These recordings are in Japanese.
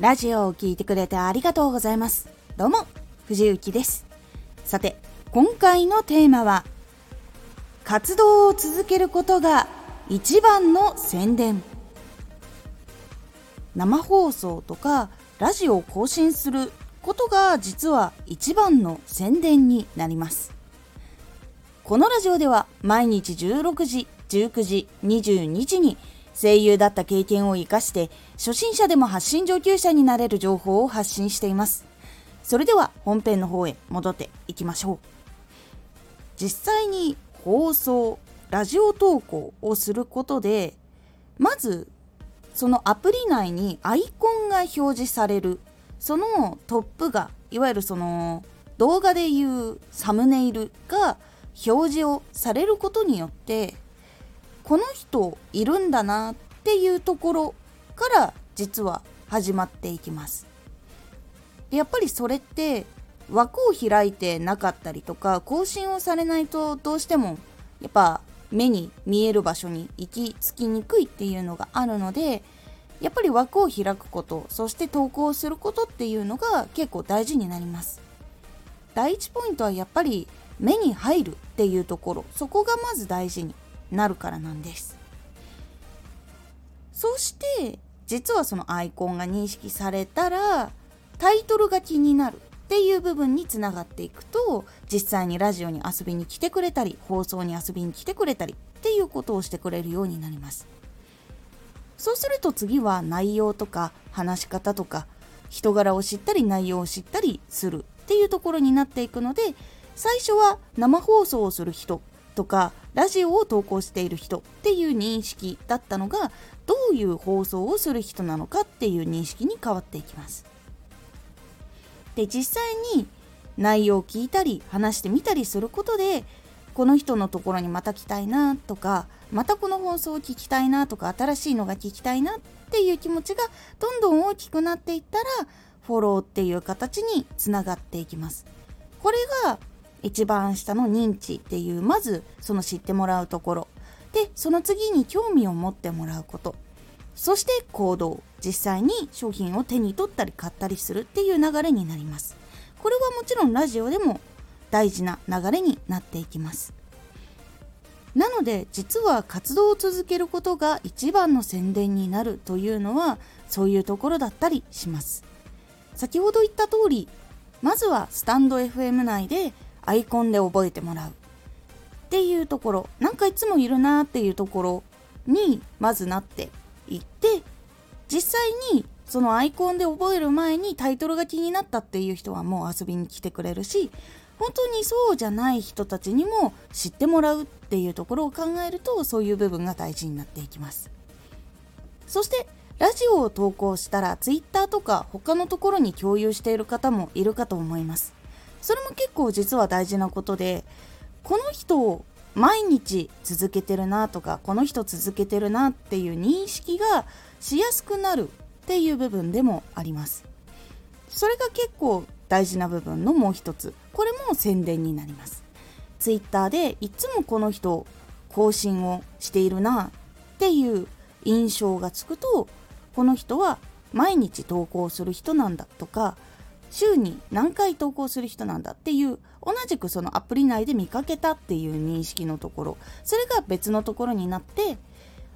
ラジオを聴いてくれてありがとうございます。どうも、藤幸です。さて、今回のテーマは、活動を続けることが一番の宣伝。生放送とかラジオを更新することが実は一番の宣伝になります。このラジオでは毎日16時、19時、22時に声優だった経験を活かして初心者でも発信上級者になれる情報を発信しています。それでは本編の方へ戻っていきましょう。実際に放送、ラジオ投稿をすることでまずそのアプリ内にアイコンが表示されるそのトップがいわゆるその動画でいうサムネイルが表示をされることによってこの人いるんだなっていうところから実は始まっていきます。でやっぱりそれって枠を開いてなかったりとか更新をされないとどうしてもやっぱ目に見える場所に行き着きにくいっていうのがあるのでやっぱり枠を開くことそして投稿することっていうのが結構大事になります。第1ポイントはやっぱり目に入るっていうところ。そこがまず大事に。なるからなんです。そして実はそのアイコンが認識されたらタイトルが気になるっていう部分につながっていくと実際にラジオに遊びに来てくれたり放送に遊びに来てくれたりっていうことをしてくれるようになります。そうすると次は内容とか話し方とか人柄を知ったり内容を知ったりするっていうところになっていくので最初は生放送をする人とかラジオを投稿している人っていう認識だったのがどういう放送をする人なのかっていう認識に変わっていきます。で実際に内容を聞いたり話してみたりすることでこの人のところにまた来たいなとかまたこの放送を聞きたいなとか新しいのが聞きたいなっていう気持ちがどんどん大きくなっていったらフォローっていう形につながっていきます。これが一番下の認知っていうまずその知ってもらうところ。でその次に興味を持ってもらうこと。そして行動。実際に商品を手に取ったり買ったりするっていう流れになります。これはもちろんラジオでも大事な流れになっていきます。なので実は活動を続けることが一番の宣伝になるというのはそういうところだったりします。先ほど言った通りまずはスタンド FM 内でアイコンで覚えてもらう。っていうところ。なんかいつもいるなっていうところにまずなっていって実際にそのアイコンで覚える前にタイトルが気になったっていう人はもう遊びに来てくれるし本当にそうじゃない人たちにも知ってもらうっていうところを考えるとそういう部分が大事になっていきます。そしてラジオを投稿したら Twitter とか他のところに共有している方もいるかと思います。それも結構実は大事なことでこの人を毎日続けてるなとかこの人続けてるなっていう認識がしやすくなるっていう部分でもあります。それが結構大事な部分のもう一つ。これも宣伝になります。Twitter でいつもこの人更新をしているなっていう印象がつくとこの人は毎日投稿する人なんだとか週に何回投稿する人なんだっていう同じくそのアプリ内で見かけたっていう認識のところ。それが別のところになって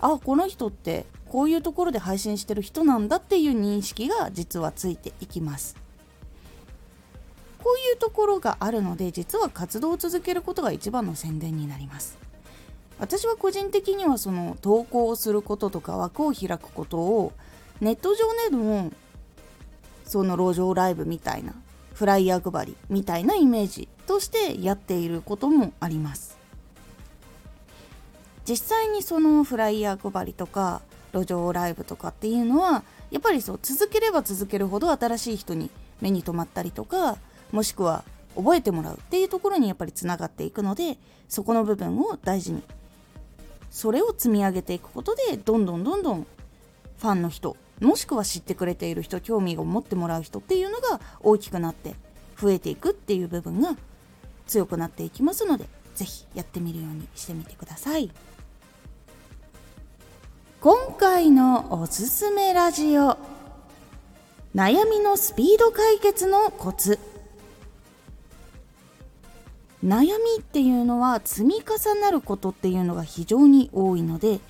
あこの人ってこういうところで配信してる人なんだっていう認識が実はついていきます。こういうところがあるので実は活動を続けることが一番の宣伝になります。私は個人的にはその投稿をすることとか枠を開くことをネット上でのその路上ライブみたいなフライヤー配りみたいなイメージとしてやっていることもあります。実際にそのフライヤー配りとか路上ライブとかっていうのはやっぱりそう続ければ続けるほど新しい人に目に留まったりとかもしくは覚えてもらうっていうところにやっぱりつながっていくのでそこの部分を大事に。それを積み上げていくことでどんどんどんどんファンの人もしくは知ってくれている人興味を持ってもらう人っていうのが大きくなって増えていくっていう部分が強くなっていきますので是非やってみるようにしてみてください。今回のおすすめラジオ。悩みのスピード解決のコツ。悩みっていうのは積み重なることっていうのが非常に多いので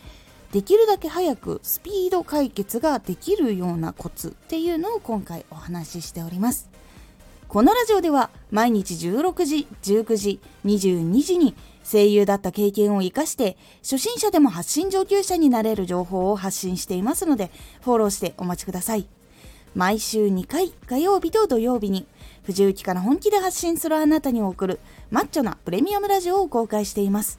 できるだけ早くスピード解決ができるようなコツっていうのを今回お話ししております。このラジオでは毎日16時19時22時に声優だった経験を生かして初心者でも発信上級者になれる情報を発信していますのでフォローしてお待ちください。毎週2回火曜日と土曜日に藤雪から本気で発信するあなたに送るマッチョなプレミアムラジオを公開しています。